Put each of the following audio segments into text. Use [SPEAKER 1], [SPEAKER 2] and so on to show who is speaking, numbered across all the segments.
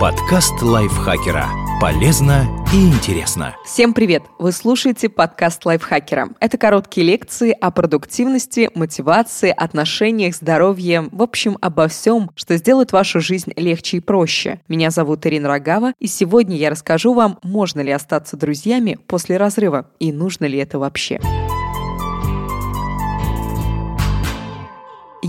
[SPEAKER 1] Подкаст лайфхакера. Полезно и интересно.
[SPEAKER 2] Всем привет! Вы слушаете подкаст лайфхакера. Это короткие лекции о продуктивности, мотивации, отношениях, здоровье, в общем, обо всем, что сделает вашу жизнь легче и проще. Меня зовут Ирина Рогава, и сегодня я расскажу вам, можно ли остаться друзьями после разрыва и нужно ли это вообще.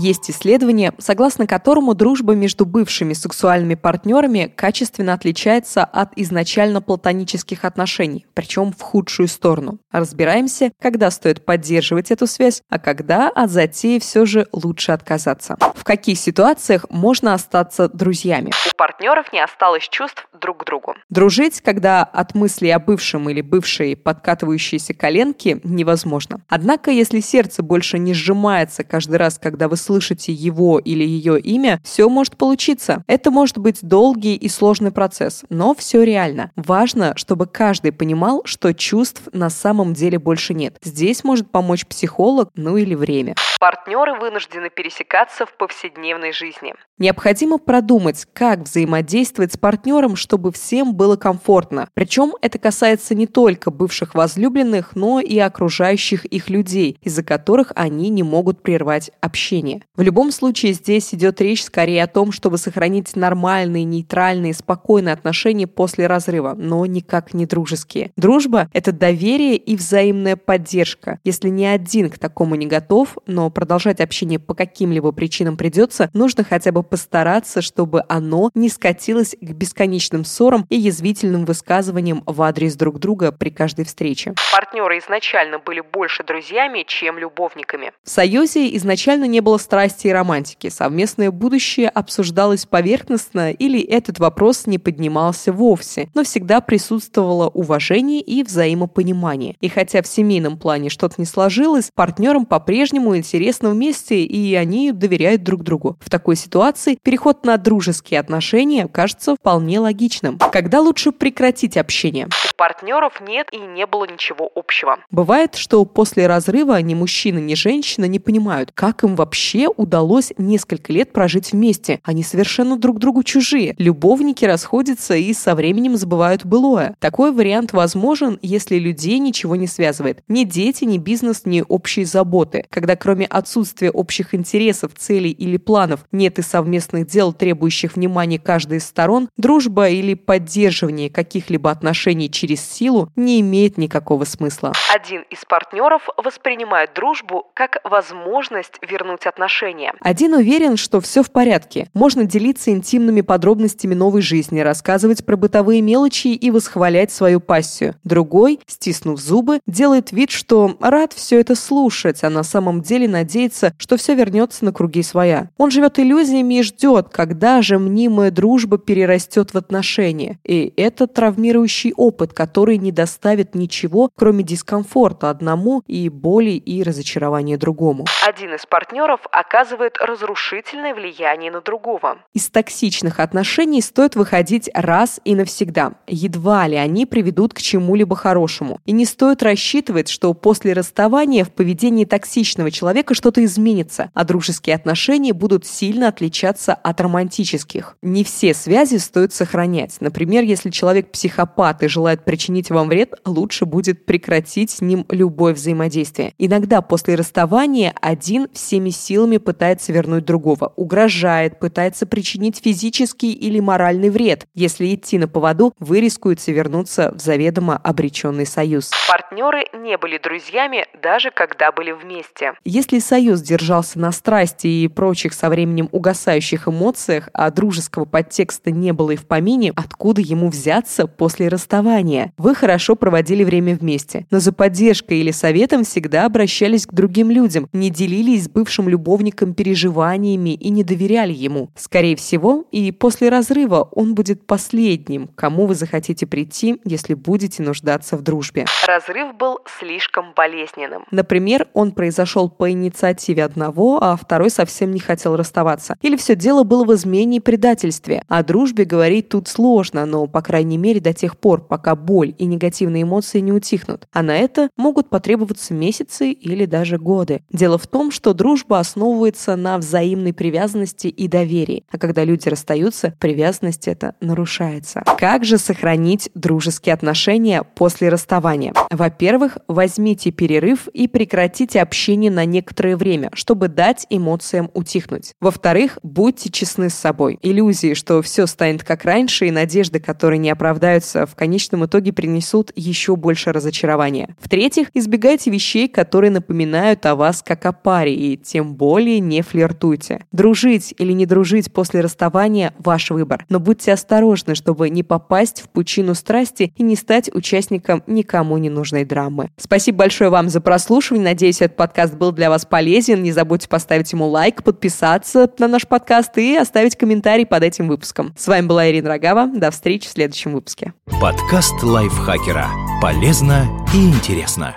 [SPEAKER 2] Есть исследование, согласно которому дружба между бывшими сексуальными партнерами качественно отличается от изначально платонических отношений, причем в худшую сторону. Разбираемся, когда стоит поддерживать эту связь, а когда от затеи все же лучше отказаться. В каких ситуациях можно остаться друзьями? У партнеров не осталось чувств друг к другу. Дружить, когда от мыслей о бывшем или бывшей подкатывающейся коленки, невозможно. Однако, если сердце больше не сжимается каждый раз, когда вы слышите его или ее имя, все может получиться. Это может быть долгий и сложный процесс, но все реально. Важно, чтобы каждый понимал, что чувств на самом деле больше нет. Здесь может помочь психолог, ну или время. Партнеры вынуждены пересекаться в повседневной жизни. Необходимо продумать, как взаимодействовать с партнером, чтобы всем было комфортно. Причем это касается не только бывших возлюбленных, но и окружающих их людей, из-за которых они не могут прервать общение В любом случае здесь идет речь скорее о том, чтобы сохранить нормальные, нейтральные, спокойные отношения после разрыва, но никак не дружеские. Дружба – это доверие и взаимная поддержка. Если ни один к такому не готов, но продолжать общение по каким-либо причинам придется, нужно хотя бы постараться, чтобы оно не скатилось к бесконечным ссорам и язвительным высказываниям в адрес друг друга при каждой встрече. Партнеры изначально были больше друзьями, чем любовниками. В союзе изначально не было страсти и романтики, совместное будущее обсуждалось поверхностно или этот вопрос не поднимался вовсе, но всегда присутствовало уважение и взаимопонимание. И хотя в семейном плане что-то не сложилось, партнерам по-прежнему интересно вместе, и они доверяют друг другу. В такой ситуации переход на дружеские отношения кажется вполне логичным. Когда лучше прекратить общение? Партнеров нет и не было ничего общего. Бывает, что после разрыва ни мужчина, ни женщина не понимают, как им вообще удалось несколько лет прожить вместе. Они совершенно друг другу чужие. Любовники расходятся и со временем забывают былое. Такой вариант возможен, если людей ничего не связывает. Ни дети, ни бизнес, ни общие заботы. Когда кроме отсутствия общих интересов, целей или планов нет и совместных дел, требующих внимания каждой из сторон, дружба или поддерживание каких-либо отношений через силу не имеет никакого смысла. Один из партнеров воспринимает дружбу как возможность вернуть отношения. Один уверен, что все в порядке. Можно делиться интимными подробностями новой жизни, рассказывать про бытовые мелочи и восхвалять свою пассию. Другой, стиснув зубы, делает вид, что рад все это слушать, а на самом деле надеется, что все вернется на круги своя. Он живет иллюзиями и ждет, когда же мнимая дружба перерастет в отношения. И это травмирующий опыт, который не доставит ничего, кроме дискомфорта одному и боли и разочарования другому. Один из партнеров оказывает разрушительное влияние на другого. Из токсичных отношений стоит выходить раз и навсегда. Едва ли они приведут к чему-либо хорошему. И не стоит рассчитывать, что после расставания в поведении токсичного человека что-то изменится, а дружеские отношения будут сильно отличаться от романтических. Не все связи стоит сохранять. Например, если человек психопат и желает причинить вам вред, лучше будет прекратить с ним любое взаимодействие. Иногда после расставания один всеми силами пытается вернуть другого, угрожает, пытается причинить физический или моральный вред. Если идти на поводу, вы рискуете вернуться в заведомо обреченный союз. Партнеры не были друзьями, даже когда были вместе. Если союз держался на страсти и прочих со временем угасающих эмоциях, а дружеского подтекста не было и в помине, откуда ему взяться после расставания? Вы хорошо проводили время вместе, но за поддержкой или советом всегда обращались к другим людям, не делились с бывшим любовником переживаниями и не доверяли ему. Скорее всего, и после разрыва он будет последним, кому вы захотите прийти, если будете нуждаться в дружбе. Разрыв был слишком болезненным. Например, он произошел по инициативе одного, а второй совсем не хотел расставаться. Или все дело было в измене и предательстве. О дружбе говорить тут сложно, но, по крайней мере, до тех пор, пока боль и негативные эмоции не утихнут, а на это могут потребоваться месяцы или даже годы. Дело в том, что дружба основывается на взаимной привязанности и доверии, а когда люди расстаются, привязанность эта нарушается. Как же сохранить дружеские отношения после расставания? Во-первых, возьмите перерыв и прекратите общение на некоторое время, чтобы дать эмоциям утихнуть. Во-вторых, будьте честны с собой. Иллюзии, что все станет как раньше, и надежды, которые не оправдаются, в конечном итоге принесут еще больше разочарования. В-третьих, избегайте вещей, которые напоминают о вас как о паре, и тем более не флиртуйте. Дружить или не дружить после расставания – ваш выбор, но будьте осторожны, чтобы не попасть в пучину страсти и не стать участником никому не нужной драмы. Спасибо большое вам за прослушивание. Надеюсь, этот подкаст был для вас полезен. Не забудьте поставить ему лайк, подписаться на наш подкаст и оставить комментарий под этим выпуском. С вами была Ирина Рогава. До встречи в следующем выпуске.
[SPEAKER 1] Подкаст лайфхакера. Полезно и интересно.